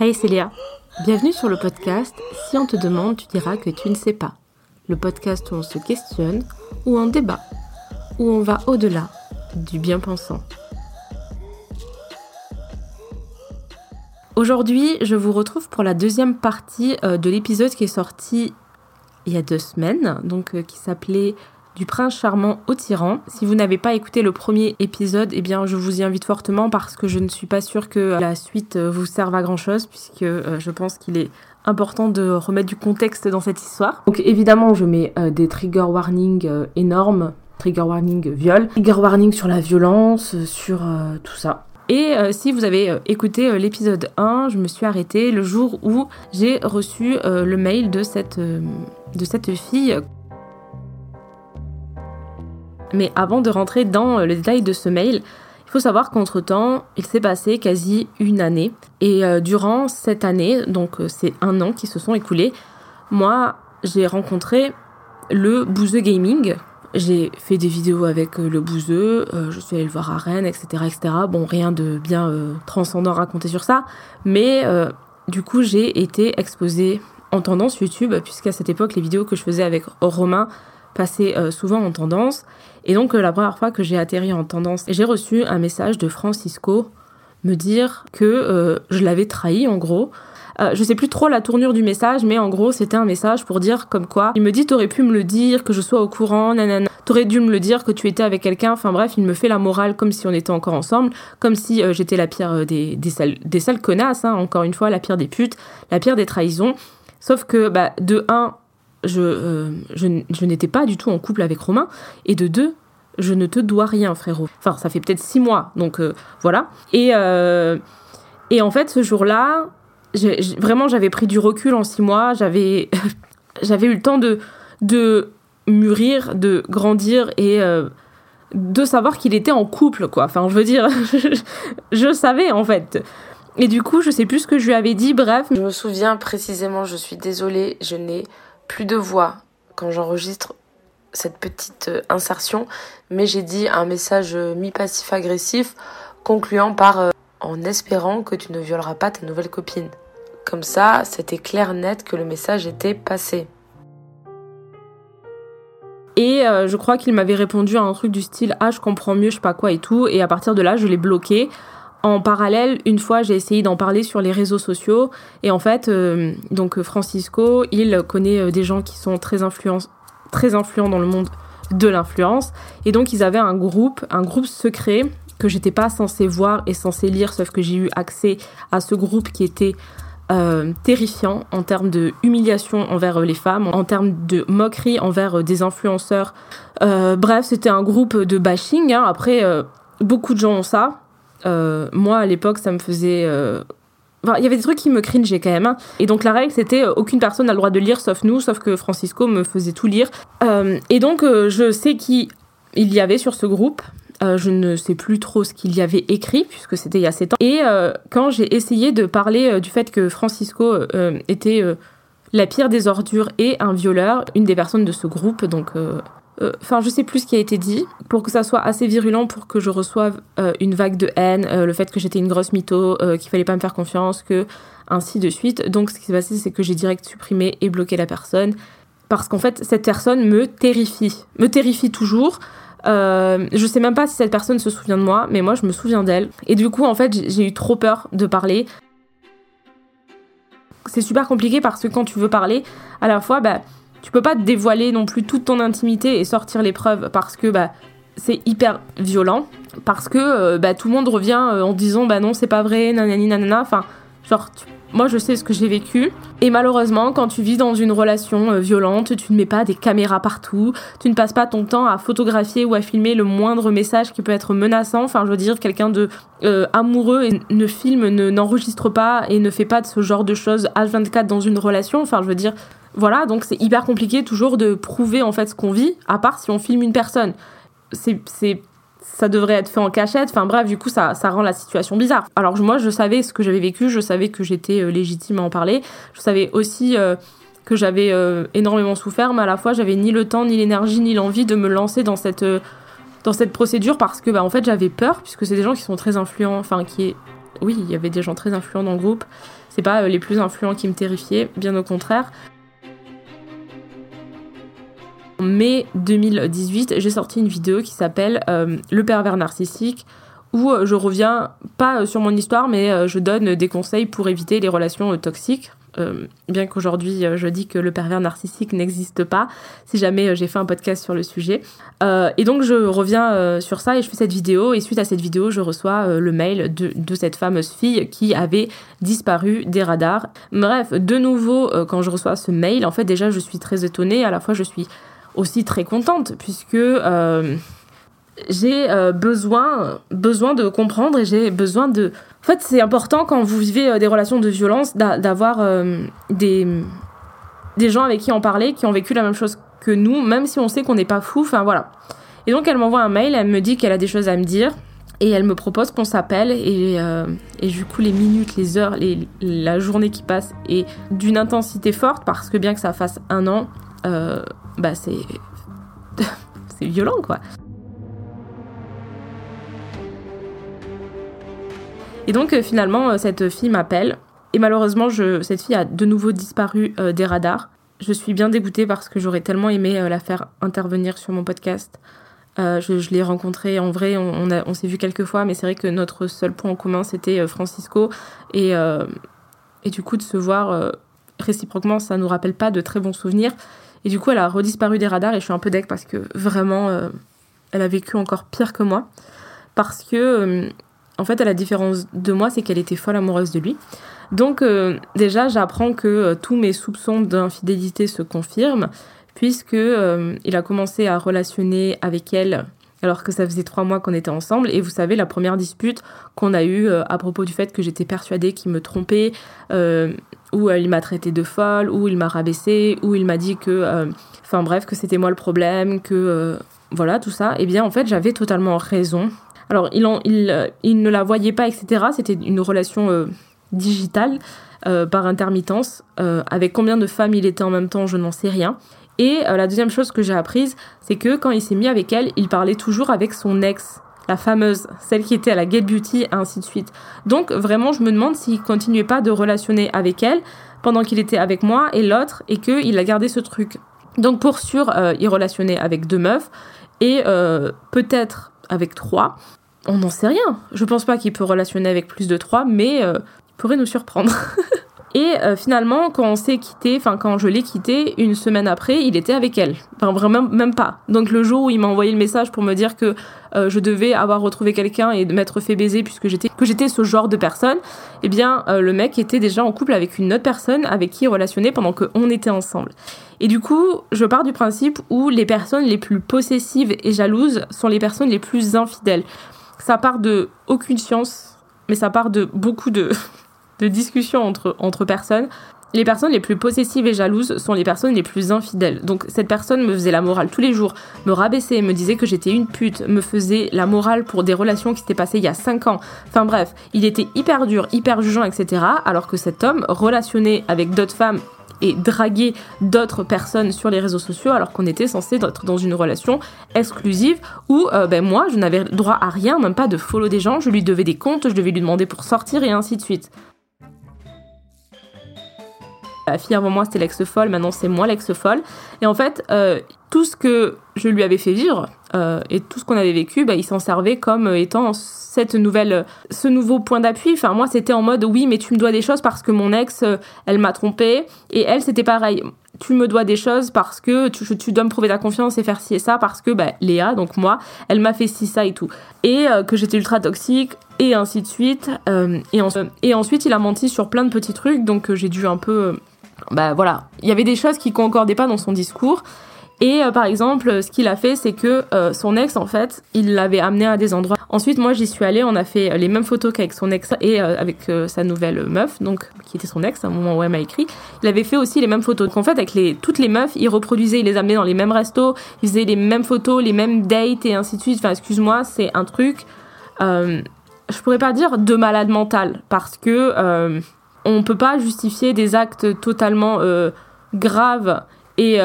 Hey Célia, bienvenue sur le podcast Si on te demande, tu diras que tu ne sais pas. Le podcast où on se questionne, où on débat, où on va au-delà du bien-pensant. Aujourd'hui, je vous retrouve pour la deuxième partie euh, de l'épisode qui est sorti il y a deux semaines, donc euh, qui s'appelait du prince charmant au tyran. Si vous n'avez pas écouté le premier épisode, eh bien je vous y invite fortement parce que je ne suis pas sûre que la suite euh, vous serve à grand chose puisque euh, je pense qu'il est important de remettre du contexte dans cette histoire. Donc évidemment, je mets euh, des trigger warnings énormes, trigger warning viol, trigger warning sur la violence, sur tout ça. Et si vous avez écouté l'épisode 1, je me suis arrêtée le jour où j'ai reçu le mail de cette, de cette fille mais avant de rentrer dans le détail de ce mail, il faut savoir qu'entre-temps, il s'est passé quasi une année. Et euh, durant cette année, donc euh, c'est un an qui se sont écoulés, moi, j'ai rencontré le Bouzeux Gaming. J'ai fait des vidéos avec euh, le Bouzeux, je suis allée le voir à Rennes, etc. etc. Bon, rien de bien transcendant à raconter sur ça. Mais du coup, j'ai été exposée en tendance YouTube, puisqu'à cette époque, les vidéos que je faisais avec Romain passaient souvent en tendance. Et donc euh, la première fois que j'ai atterri en tendance, j'ai reçu un message de Francisco me dire que euh, je l'avais trahi en gros. Euh, je sais plus trop la tournure du message, mais en gros, c'était un message pour dire comme quoi. Il me dit T'aurais pu me le dire, que je sois au courant, nanana. T'aurais dû me le dire que tu étais avec quelqu'un. Enfin bref, il me fait la morale comme si on était encore ensemble, comme si j'étais la pire des, des, sales, connasses, hein, encore une fois, la pire des putes, la pire des trahisons. Sauf que, bah, de un, je, je, n'étais pas du tout en couple avec Romain, et de deux, je ne te dois rien, frérot. Enfin, ça fait peut-être six mois, donc euh, voilà. Et, euh, et en fait, ce jour-là, vraiment, j'avais pris du recul en six mois. J'avais, eu le temps de, de mûrir, de grandir et euh, de savoir qu'il était en couple, quoi. Enfin, je veux dire, je, savais en fait. Et du coup, je sais plus ce que je lui avais dit. Bref. Je me souviens précisément. Je suis désolée, je n'ai plus de voix quand j'enregistre cette petite euh, insertion, mais j'ai dit un message euh, mi-passif agressif concluant par euh, en espérant que tu ne violeras pas ta nouvelle copine. Comme ça, c'était clair net que le message était passé. Et je crois qu'il m'avait répondu à un truc du style Ah, je comprends mieux, je sais pas quoi et tout. Et à partir de là, je l'ai bloqué. En parallèle, une fois, j'ai essayé d'en parler sur les réseaux sociaux. Et en fait, donc Francisco, il connaît des gens qui sont très influents, très influents dans le monde de l'influence. Et donc ils avaient un groupe, un groupe secret que j'étais pas censée voir et censée lire, sauf que j'ai eu accès à ce groupe qui était euh, terrifiant en termes de humiliation envers les femmes, en termes de moquerie envers des influenceurs. Euh, bref, c'était un groupe de bashing. Hein. Après, euh, beaucoup de gens ont ça. Moi, à l'époque, ça me faisait il y avait des trucs qui me cringeaient quand même. Hein. Et donc la règle, c'était euh, aucune personne n'a le droit de lire sauf nous, sauf que Francisco me faisait tout lire. Euh, et donc euh, je sais qui il y avait sur ce groupe. je ne sais plus trop ce qu'il y avait écrit puisque c'était il y a 7 ans. Et quand j'ai essayé de parler du fait que Francisco était la pire des ordures et un violeur, une des personnes de ce groupe, donc euh, enfin, je sais plus ce qui a été dit pour que ça soit assez virulent pour que je reçoive euh, une vague de haine, euh, le fait que j'étais une grosse mytho, qu'il fallait pas me faire confiance, que ainsi de suite. Donc, ce qui s'est passé, c'est que j'ai direct supprimé et bloqué la personne parce qu'en fait, cette personne me terrifie, me terrifie toujours. je sais même pas si cette personne se souvient de moi, mais moi je me souviens d'elle. Et du coup, en fait, j'ai eu trop peur de parler. C'est super compliqué parce que quand tu veux parler, à la fois, bah, tu peux pas te dévoiler non plus toute ton intimité et sortir les preuves parce que bah c'est hyper violent parce que euh, bah, tout le monde revient euh, en disant bah non c'est pas vrai nanani nanana. Enfin genre moi je sais ce que j'ai vécu. Et malheureusement quand tu vis dans une relation euh, violente tu ne mets pas des caméras partout tu ne passes pas ton temps à photographier ou à filmer le moindre message qui peut être menaçant. Enfin je veux dire quelqu'un de amoureux ne filme ne n'enregistre pas et ne fait pas de ce genre de choses H24 dans une relation. Enfin je veux dire voilà, donc c'est hyper compliqué toujours de prouver en fait ce qu'on vit, à part si on filme une personne. C'est, ça devrait être fait en cachette. Enfin bref, du coup, ça, ça rend la situation bizarre. Alors moi, je savais ce que j'avais vécu, je savais que j'étais euh, légitime à en parler. Je savais aussi euh, que j'avais euh, énormément souffert, mais à la fois, j'avais ni le temps, ni l'énergie, ni l'envie de me lancer dans cette dans cette procédure parce que bah, en fait j'avais peur puisque c'est des gens qui sont très influents enfin qui oui, il y avait des gens très influents dans le groupe. C'est pas les plus influents qui me terrifiaient, bien au contraire. En mai 2018, j'ai sorti une vidéo qui s'appelle Le pervers narcissique où je reviens pas sur mon histoire, mais je donne des conseils pour éviter les relations toxiques. Euh, bien qu'aujourd'hui euh, je dis que le pervers narcissique n'existe pas, si jamais euh, j'ai fait un podcast sur le sujet. et donc je reviens sur ça et je fais cette vidéo et suite à cette vidéo je reçois le mail de, cette fameuse fille qui avait disparu des radars. Bref, de nouveau quand je reçois ce mail, en fait déjà je suis très étonnée, à la fois je suis aussi très contente puisque j'ai besoin, besoin de comprendre et j'ai besoin de en fait, c'est important quand vous vivez euh, des relations de violence d'avoir euh, des, des gens avec qui en parler, qui ont vécu la même chose que nous, même si on sait qu'on n'est pas fou. Enfin voilà. Et donc elle m'envoie un mail, elle me dit qu'elle a des choses à me dire. Et elle me propose qu'on s'appelle et, euh, et, du coup les minutes, les heures, les, la journée qui passe est d'une intensité forte parce que bien que ça fasse un an, bah c'est c'est violent quoi. Et donc euh, finalement, euh, cette fille m'appelle. Et malheureusement, je, cette fille a de nouveau disparu euh, des radars. Je suis bien dégoûtée parce que j'aurais tellement aimé la faire intervenir sur mon podcast. je, l'ai rencontrée en vrai, on, on, s'est vu quelques fois, mais c'est vrai que notre seul point en commun, c'était Francisco. Et, et du coup, de se voir réciproquement, ça nous rappelle pas de très bons souvenirs. Et du coup, elle a redisparu des radars et je suis un peu deck parce que vraiment, elle a vécu encore pire que moi. Parce que en fait, à la différence de moi, c'est qu'elle était folle amoureuse de lui. Donc euh, déjà, j'apprends que euh, tous mes soupçons d'infidélité se confirment, puisque euh, il a commencé à relationner avec elle alors que ça faisait trois mois qu'on était ensemble. Et vous savez, la première dispute qu'on a eue à propos du fait que j'étais persuadée qu'il me trompait, où il m'a traité de folle, où il m'a rabaissé, où il m'a dit que, enfin bref, que c'était moi le problème, que voilà, tout ça. Eh bien, en fait, j'avais totalement raison. Alors, il, il, il, ne la voyait pas, etc. C'était une relation euh, digitale, euh, par intermittence. Euh, avec combien de femmes il était en même temps, je n'en sais rien. Et la deuxième chose que j'ai apprise, c'est que quand il s'est mis avec elle, il parlait toujours avec son ex, la fameuse, celle qui était à la Get Beauty, ainsi de suite. Donc, vraiment, je me demande s'il continuait pas de relationner avec elle pendant qu'il était avec moi et l'autre, et qu'il a gardé ce truc. Donc, pour sûr, il relationnait avec deux meufs, et peut-être avec trois on n'en sait rien. Je pense pas qu'il peut relationner avec plus de trois, mais euh, il pourrait nous surprendre. Et euh, finalement, quand on s'est quitté, enfin quand je l'ai quitté, une semaine après, il était avec elle. Enfin vraiment même pas. Donc le jour où il m'a envoyé le message pour me dire que euh, je devais avoir retrouvé quelqu'un et m'être fait baiser puisque j'étais que j'étais ce genre de personne, eh bien le mec était déjà en couple avec une autre personne avec qui il relationnait pendant qu'on était ensemble. Et du coup, je pars du principe où les personnes les plus possessives et jalouses sont les personnes les plus infidèles ça part de aucune science, mais ça part de beaucoup de, de discussions entre, entre personnes. Les personnes les plus possessives et jalouses sont les personnes les plus infidèles. Donc cette personne me faisait la morale tous les jours, me rabaissait, me disait que j'étais une pute, me faisait la morale pour des relations qui s'étaient passées il y a 5 ans. Enfin bref, il était hyper dur, hyper jugeant, etc. Alors que cet homme relationnait avec d'autres femmes et draguer d'autres personnes sur les réseaux sociaux alors qu'on était censé être dans une relation exclusive où euh, ben moi je n'avais droit à rien, même pas de follow des gens, je lui devais des comptes, je devais lui demander pour sortir et ainsi de suite. La fille avant moi c'était l'ex-folle, maintenant c'est moi l'ex-folle. Et en fait, euh, tout ce que je lui avais fait vivre euh, et tout ce qu'on avait vécu, bah, il s'en servait comme étant cette nouvelle, ce nouveau point d'appui. Enfin, moi, c'était en mode oui, mais tu me dois des choses parce que mon ex, euh, elle m'a trompé. Et elle, c'était pareil. Tu me dois des choses parce que tu, dois me prouver ta confiance et faire ci et ça parce que bah, Léa, donc moi, elle m'a fait ci, ça et tout. Et euh, que j'étais ultra toxique et ainsi de suite. et ensuite, il a menti sur plein de petits trucs, donc j'ai dû un peu. Bah voilà, il y avait des choses qui concordaient pas dans son discours. Et euh, par exemple, ce qu'il a fait, c'est que euh, son ex, en fait, il l'avait amené à des endroits. Ensuite, moi, j'y suis allée, on a fait les mêmes photos qu'avec son ex et euh, avec sa nouvelle meuf, donc qui était son ex à un moment où elle m'a écrit. Il avait fait aussi les mêmes photos. Donc en fait, avec toutes les meufs, il reproduisait, il les amenait dans les mêmes restos, il faisait les mêmes photos, les mêmes dates et ainsi de suite. Enfin, excuse-moi, c'est un truc, je pourrais pas dire de malade mental, parce que on peut pas justifier des actes totalement graves et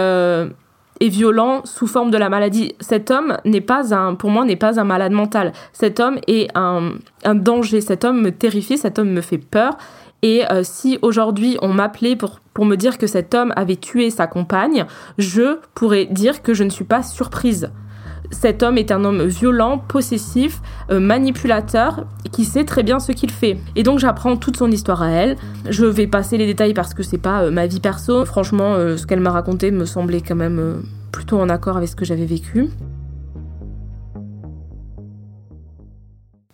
est violent sous forme de la maladie. Cet homme n'est pas un, pour moi, n'est pas un malade mental. Cet homme est un, un danger. Cet homme me terrifie. Cet homme me fait peur. Et euh, si aujourd'hui on m'appelait pour me dire que cet homme avait tué sa compagne, je pourrais dire que je ne suis pas surprise. Cet homme est un homme violent, possessif, euh, manipulateur, qui sait très bien ce qu'il fait. Et donc j'apprends toute son histoire à elle. Je vais passer les détails parce que c'est pas euh, ma vie perso. Franchement, ce qu'elle m'a raconté me semblait quand même plutôt en accord avec ce que j'avais vécu.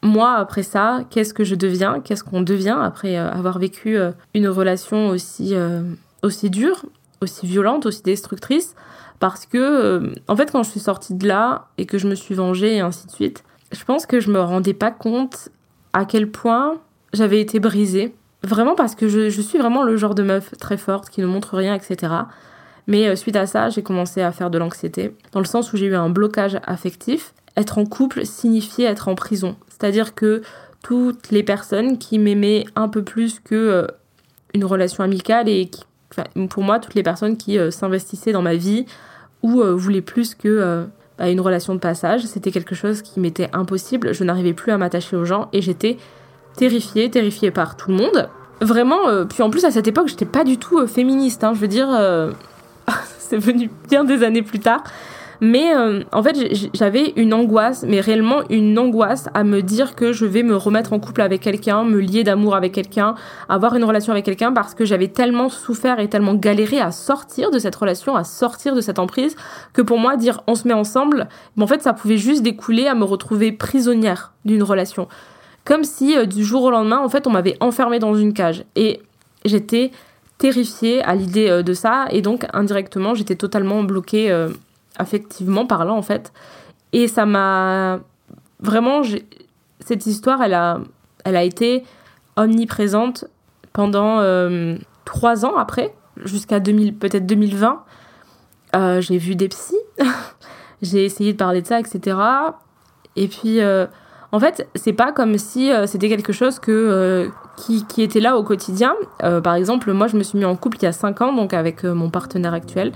moi, après ça, qu'est-ce que je deviens? Qu'est-ce qu'on devient après euh, avoir vécu euh, une relation aussi, euh, aussi dure, aussi violente, aussi destructrice? Parce que, en fait, quand je suis sortie de là et que je me suis vengée et ainsi de suite, je pense que je me rendais pas compte à quel point j'avais été brisée. Vraiment parce que je, suis vraiment le genre de meuf très forte qui ne montre rien, etc. Mais suite à ça, j'ai commencé à faire de l'anxiété, dans le sens où j'ai eu un blocage affectif être en couple signifiait être en prison. C'est-à-dire que toutes les personnes qui m'aimaient un peu plus que euh, une relation amicale et qui, pour moi, toutes les personnes qui euh, s'investissaient dans ma vie ou euh, voulaient plus que bah, une relation de passage, c'était quelque chose qui m'était impossible. Je n'arrivais plus à m'attacher aux gens et j'étais terrifiée, terrifiée par tout le monde. Vraiment, puis en plus à cette époque, j'étais pas du tout féministe. Hein, je veux dire, c'est venu bien des années plus tard. Mais euh, en fait, j'avais une angoisse, mais réellement une angoisse à me dire que je vais me remettre en couple avec quelqu'un, me lier d'amour avec quelqu'un, avoir une relation avec quelqu'un parce que j'avais tellement souffert et tellement galéré à sortir de cette relation, à sortir de cette emprise, que pour moi, dire on se met ensemble, en fait, ça pouvait juste découler à me retrouver prisonnière d'une relation. Comme si euh, du jour au lendemain, en fait, on m'avait enfermée dans une cage. Et j'étais terrifiée à l'idée euh, de ça, et donc indirectement, j'étais totalement bloquée affectivement parlant en fait. Et ça m'a vraiment cette histoire, elle a, elle a été omniprésente pendant euh, trois ans après, jusqu'à peut-être 2020. Euh, j'ai vu des psys, j'ai essayé de parler de ça, etc. Et puis, euh, en fait, c'est pas comme si c'était quelque chose que, qui, qui, était là au quotidien. par exemple, moi, je me suis mis en couple il y a cinq ans, donc avec mon partenaire actuel.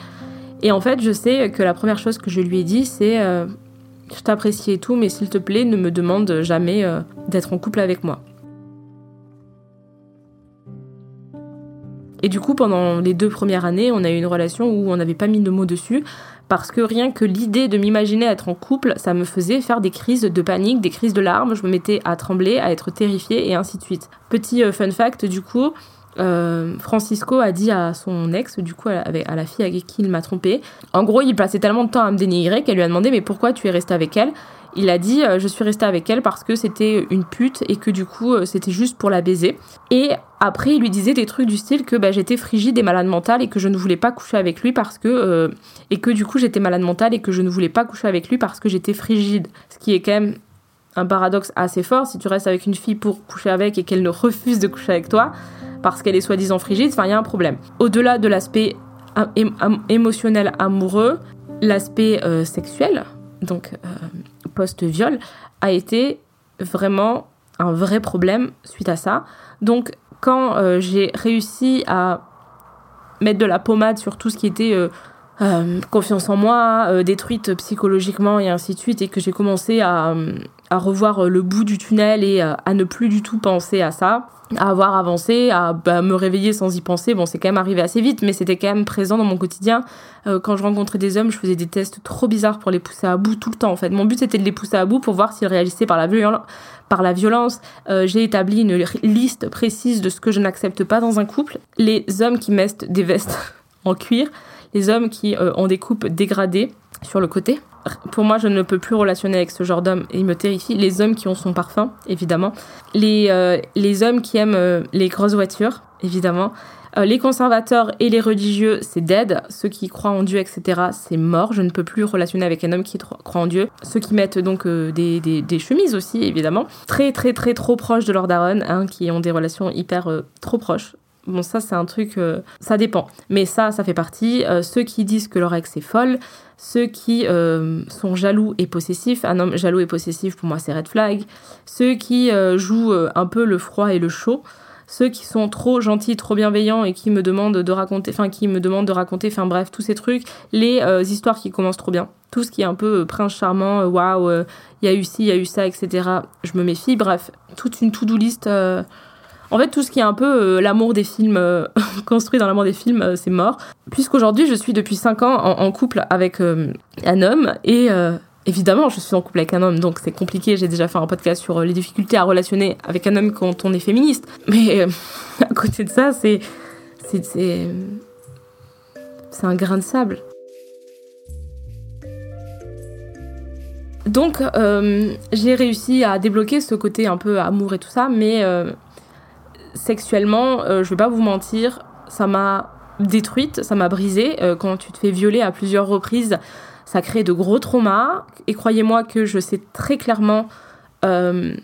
Et en fait, je sais que la première chose que je lui ai dit, c'est euh, Je t'apprécie et tout, mais s'il te plaît, ne me demande jamais euh, d'être en couple avec moi. Et du coup, pendant les deux premières années, on a eu une relation où on n'avait pas mis de mots dessus, parce que rien que l'idée de m'imaginer être en couple, ça me faisait faire des crises de panique, des crises de larmes, je me mettais à trembler, à être terrifiée, et ainsi de suite. Petit euh, fun fact, du coup, euh, Francisco a dit à son ex, du coup à la, fille avec qui il m'a trompé, en gros il passait tellement de temps à me dénigrer qu'elle lui a demandé mais pourquoi tu es resté avec elle? Il a dit euh, je suis resté avec elle parce que c'était une pute et que du coup euh, c'était juste pour la baiser. Et après il lui disait des trucs du style que bah, j'étais frigide et malade mentale et que je ne voulais pas coucher avec lui parce que et que du coup j'étais malade mentale et que je ne voulais pas coucher avec lui parce que j'étais frigide, ce qui est quand même un paradoxe assez fort si tu restes avec une fille pour coucher avec et qu'elle ne refuse de coucher avec toi parce qu'elle est soi-disant frigide, enfin il y a un problème. Au-delà de l'aspect émotionnel amoureux, l'aspect euh, sexuel, donc euh, post-viol, a été vraiment un vrai problème suite à ça. Donc quand euh, j'ai réussi à mettre de la pommade sur tout ce qui était confiance en moi, détruite psychologiquement et ainsi de suite, et que j'ai commencé à, à revoir le bout du tunnel et à ne plus du tout penser à ça, à avoir avancé, à bah, me réveiller sans y penser. Bon, c'est quand même arrivé assez vite, mais c'était quand même présent dans mon quotidien. Euh, quand je rencontrais des hommes, je faisais des tests trop bizarres pour les pousser à bout tout le temps. En fait, mon but c'était de les pousser à bout pour voir s'ils réagissaient par la, par la violence. Euh, j'ai établi une liste précise de ce que je n'accepte pas dans un couple. Les hommes qui mettent des vestes en cuir, les hommes qui euh, ont des coupes dégradées sur le côté, pour moi, je ne peux plus relationner avec ce genre d'homme il me terrifie. Les hommes qui ont son parfum, évidemment. Les, euh, hommes qui aiment euh, les grosses voitures, évidemment. Euh, les conservateurs et les religieux, c'est dead. Ceux qui croient en Dieu, etc., c'est mort. Je ne peux plus relationner avec un homme qui croit en Dieu. Ceux qui mettent donc des, chemises aussi, évidemment. Très, très, très, trop proches de leur daronne, hein, qui ont des relations hyper trop proches. Bon, ça, c'est un truc, ça dépend. Mais ça, ça fait partie. ceux qui disent que leur ex est folle, ceux qui euh, sont jaloux et possessifs, un homme jaloux et possessif pour moi c'est red flag, ceux qui euh, jouent euh, un peu le froid et le chaud, ceux qui sont trop gentils, trop bienveillants et qui me demandent de raconter, enfin qui me demandent de raconter, enfin bref, tous ces trucs, les euh, histoires qui commencent trop bien, tout ce qui est un peu euh, prince charmant, euh, waouh, il y a eu ci, il y a eu ça, etc. Je me méfie, bref, toute une to-do list. En fait, tout ce qui est un peu l'amour des films, construit dans l'amour des films, c'est mort. Puisqu'aujourd'hui, je suis depuis 5 ans en, couple avec un homme et Évidemment, je suis en couple avec un homme, donc c'est compliqué. J'ai déjà fait un podcast sur euh, les difficultés à relationner avec un homme quand on est féministe. Mais euh, à côté de ça, c'est. C'est. C'est un grain de sable. Donc, euh, j'ai réussi à débloquer ce côté un peu amour et tout ça, mais sexuellement, je vais pas vous mentir, ça m'a détruite, ça m'a brisée. quand tu te fais violer à plusieurs reprises, ça crée de gros traumas. Et croyez-moi que je sais très clairement euh,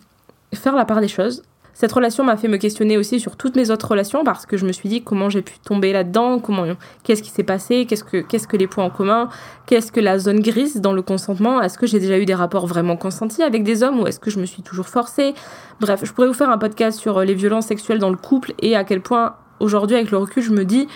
faire la part des choses. Cette relation m'a fait me questionner aussi sur toutes mes autres relations parce que je me suis dit comment j'ai pu tomber là-dedans, comment, qu'est-ce qui s'est passé, qu'est-ce que, qu'est-ce que les points en commun, qu'est-ce que la zone grise dans le consentement, est-ce que j'ai déjà eu des rapports vraiment consentis avec des hommes ou est-ce que je me suis toujours forcée? Bref, je pourrais vous faire un podcast sur les violences sexuelles dans le couple et à quel point aujourd'hui avec le recul je me dis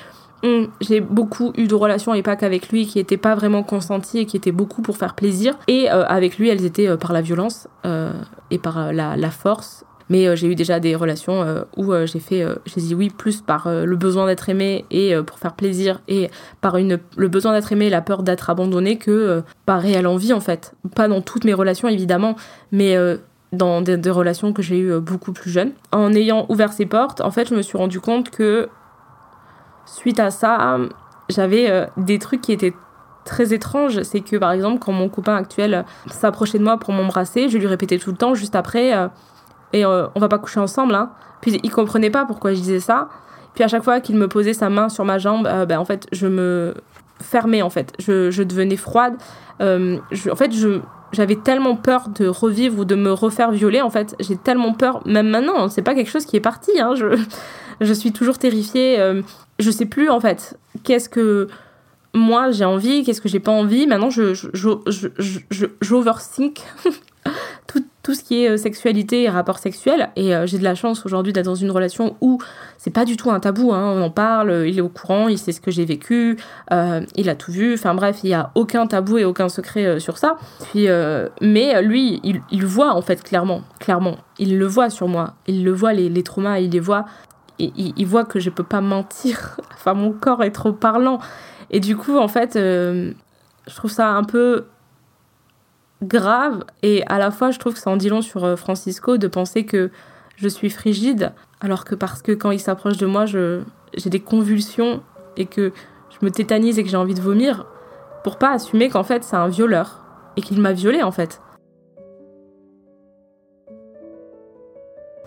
Hum, j'ai beaucoup eu de relations et pas qu'avec lui qui n'étaient pas vraiment consenties et qui étaient beaucoup pour faire plaisir. Et euh, avec lui, elles étaient euh, par la violence euh, et par la, force. Mais j'ai eu déjà des relations où j'ai fait, j'ai dit oui plus par le besoin d'être aimé et pour faire plaisir et par une, le besoin d'être aimé et la peur d'être abandonné que par réelle envie en fait. Pas dans toutes mes relations évidemment, mais dans des, relations que j'ai eues beaucoup plus jeunes. En ayant ouvert ces portes, en fait, je me suis rendu compte que suite à ça, j'avais euh, des trucs qui étaient très étranges. C'est que par exemple, quand mon copain actuel s'approchait de moi pour m'embrasser, je lui répétais tout le temps juste après euh, et euh, on va pas coucher ensemble. Hein. Puis il comprenait pas pourquoi je disais ça. Puis à chaque fois qu'il me posait sa main sur ma jambe, ben, en fait, je me fermais en fait. Je, je devenais froide. Je, en fait, je j'avais tellement peur de revivre ou de me refaire violer. En fait, j'ai tellement peur, même maintenant, c'est pas quelque chose qui est parti. Hein, je, je suis toujours terrifiée. Euh, je sais plus en fait qu'est-ce que moi j'ai envie, qu'est-ce que j'ai pas envie. Maintenant, je, je, je, je, j'overthink tout, ce qui est euh, sexualité et rapport sexuel. Et euh, j'ai de la chance aujourd'hui d'être dans une relation où c'est pas du tout un tabou. Hein. On en parle, il est au courant, il sait ce que j'ai vécu, il a tout vu. Enfin bref, il y a aucun tabou et aucun secret sur ça. Puis, mais lui, il, il voit en fait clairement, clairement, il le voit sur moi. Il le voit les, traumas, il les voit il, voit que je peux pas mentir. enfin, mon corps est trop parlant. Et du coup, en fait, euh, je trouve ça un peu grave. Et à la fois, je trouve que ça en dit long sur euh, Francisco de penser que je suis frigide, alors que parce que quand il s'approche de moi, j'ai des convulsions et que je me tétanise et que j'ai envie de vomir, pour pas assumer qu'en fait, c'est un violeur et qu'il m'a violée en fait.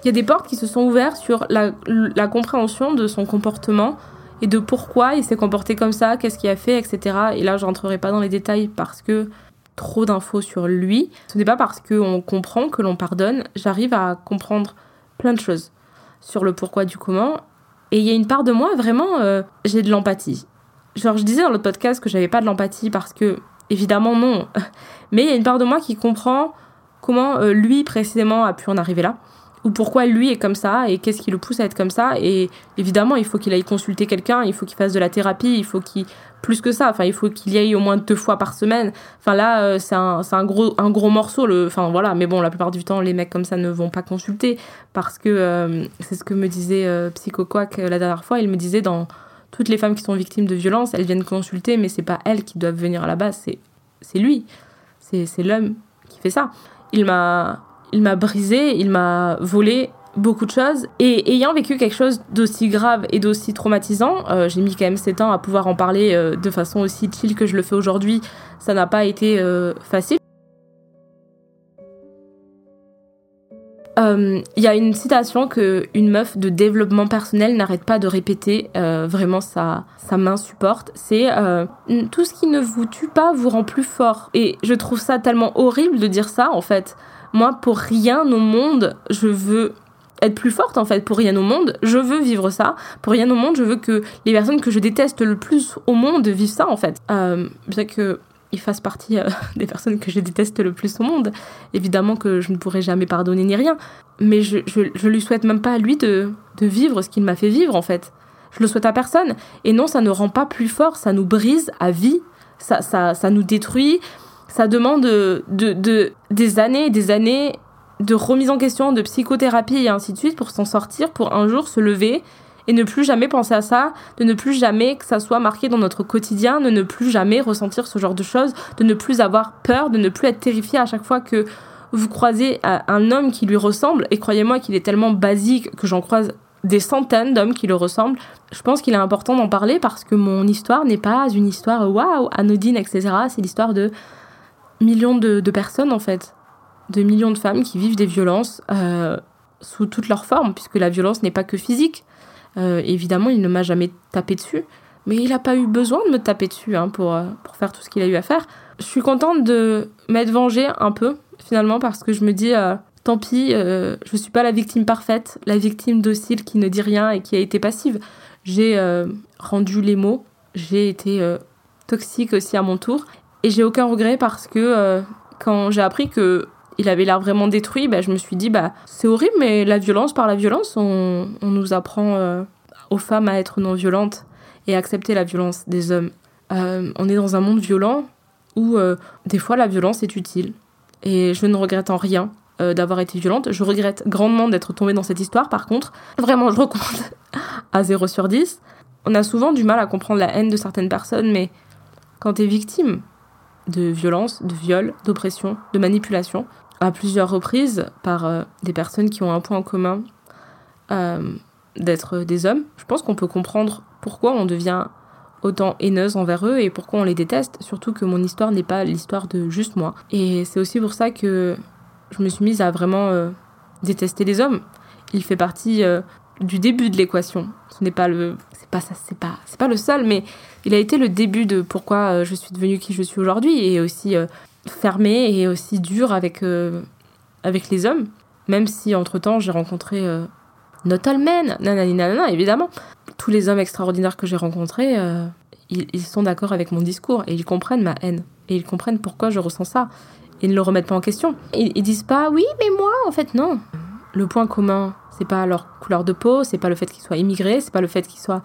Il y a des portes qui se sont ouvertes sur la, compréhension de son comportement et de pourquoi il s'est comporté comme ça, qu'est-ce qu'il a fait, etc. Et là, je rentrerai pas dans les détails parce que trop d'infos sur lui. Ce n'est pas parce qu'on comprend que l'on pardonne. J'arrive à comprendre plein de choses sur le pourquoi du comment. Et il y a une part de moi, vraiment, euh, j'ai de l'empathie. Genre, je disais dans le podcast que j'avais pas de l'empathie parce que, évidemment, non. Mais il y a une part de moi qui comprend comment euh, lui, précisément, a pu en arriver là ou pourquoi lui est comme ça et qu'est-ce qui le pousse à être comme ça. Et évidemment, il faut qu'il aille consulter quelqu'un, il faut qu'il fasse de la thérapie, il faut qu'il plus que ça, enfin il faut qu'il y aille au moins deux fois par semaine. Enfin là, euh, c'est un, un, gros un gros morceau. Le, enfin voilà, mais bon, la plupart du temps, les mecs comme ça ne vont pas consulter parce que euh, c'est ce que me disait euh, Psycho Quack la dernière fois. Il me disait dans toutes les femmes qui sont victimes de violences, elles viennent consulter, mais c'est pas elles qui doivent venir à la base, c'est c'est lui, c'est c'est l'homme qui fait ça. Il m'a il m'a brisé, il m'a volé beaucoup de choses. Et ayant vécu quelque chose d'aussi grave et d'aussi traumatisant, euh, j'ai mis quand même 7 ans à pouvoir en parler euh, de façon aussi chill que je le fais aujourd'hui. Ça n'a pas été euh, facile. Il y a une citation que une meuf de développement personnel n'arrête pas de répéter, vraiment ça, ça m'insupporte. C'est tout ce qui ne vous tue pas vous rend plus fort. Et je trouve ça tellement horrible de dire ça en fait. Moi, pour rien au monde, je veux être plus forte en fait pour rien au monde je veux vivre ça. Pour rien au monde je veux que les personnes que je déteste le plus au monde vivent ça en fait. Euh, bien que il fasse partie euh, des personnes que je déteste le plus au monde. Évidemment que je ne pourrai jamais pardonner ni rien. Mais je, je, lui souhaite même pas à lui de de vivre ce qu'il m'a fait vivre en fait. Je le souhaite à personne. Et non, ça ne rend pas plus fort, ça nous brise à vie, ça, ça, ça nous détruit, ça demande de, de, des années et des années de remise en question, de psychothérapie et ainsi de suite pour s'en sortir, pour un jour se lever et ne plus jamais penser à ça, de ne plus jamais que ça soit marqué dans notre quotidien, de ne plus jamais ressentir ce genre de choses, de ne plus avoir peur, de ne plus être terrifié à chaque fois que vous croisez un homme qui lui ressemble, et croyez-moi qu'il est tellement basique que j'en croise des centaines d'hommes qui le ressemblent. Je pense qu'il est important d'en parler parce que mon histoire n'est pas une histoire waouh, anodine, etc. C'est l'histoire de millions de, personnes en fait, de millions de femmes qui vivent des violences euh, sous toutes leurs formes, puisque la violence n'est pas que physique. Euh, évidemment, il ne m'a jamais tapé dessus, mais il n'a pas eu besoin de me taper dessus hein, pour, euh, pour faire tout ce qu'il a eu à faire. Je suis contente de m'être vengée un peu, finalement, parce que je me dis, tant pis, je ne suis pas la victime parfaite, la victime docile qui ne dit rien et qui a été passive. J'ai rendu les mots, j'ai été toxique aussi à mon tour, et j'ai aucun regret parce que quand j'ai appris que il avait l'air vraiment détruit, bah, je me suis dit, bah, c'est horrible, mais la violence par la violence, on, on nous apprend euh, aux femmes à être non violentes et à accepter la violence des hommes. Euh, on est dans un monde violent où des fois la violence est utile. Et je ne regrette en rien d'avoir été violente. Je regrette grandement d'être tombée dans cette histoire, par contre. Vraiment, je recommande à 0 sur 10. On a souvent du mal à comprendre la haine de certaines personnes, mais quand tu es victime, de violence, de viol, d'oppression, de manipulation, à plusieurs reprises par euh, des personnes qui ont un point en commun euh, d'être des hommes. Je pense qu'on peut comprendre pourquoi on devient autant haineuse envers eux et pourquoi on les déteste, surtout que mon histoire n'est pas l'histoire de juste moi. Et c'est aussi pour ça que je me suis mise à vraiment euh, détester les hommes. Il fait partie du début de l'équation. Ce n'est pas le, c'est pas ça, c'est pas, c'est pas le seul, mais il a été le début de pourquoi je suis devenue qui je suis aujourd'hui et aussi euh, fermé et aussi dur avec euh, avec les hommes. Même si entre temps j'ai rencontré not all men, nanana, évidemment. Tous les hommes extraordinaires que j'ai rencontrés, ils, sont d'accord avec mon discours et ils comprennent ma haine et ils comprennent pourquoi je ressens ça. Ils ne le remettent pas en question. Ils, ils disent pas oui, mais moi, en fait, non. Le point commun c'est pas leur couleur de peau, c'est pas le fait qu'ils soient immigrés, c'est pas le fait qu'ils soient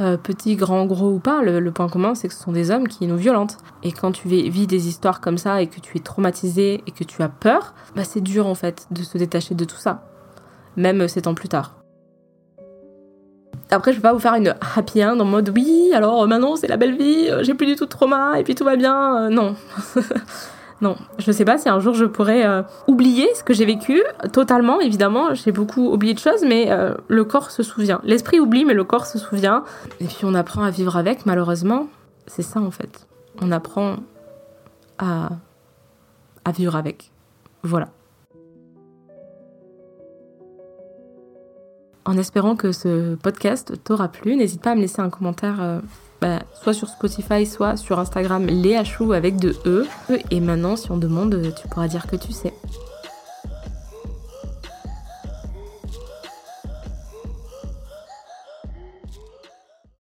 euh, petits, grands, gros ou pas. Le, point commun, c'est que ce sont des hommes qui nous violentent. Et quand tu vis des histoires comme ça et que tu es traumatisé et que tu as peur, bah c'est dur en fait de se détacher de tout ça, même sept ans plus tard. Après, je vais pas vous faire une happy end en mode oui, alors maintenant c'est la belle vie, euh, j'ai plus du tout de trauma et puis tout va bien. Euh, non. Non, je sais pas si un jour je pourrais euh, oublier ce que j'ai vécu totalement. Évidemment, j'ai beaucoup oublié de choses, mais euh, le corps se souvient. L'esprit oublie, mais le corps se souvient. Et puis on apprend à vivre avec, malheureusement. C'est ça en fait. On apprend à, à vivre avec. Voilà. En espérant que ce podcast t'aura plu, n'hésite pas à me laisser un commentaire euh, bah, soit sur Spotify, soit sur Instagram, Léa Chou avec de E. Et maintenant, si on demande, tu pourras dire que tu sais.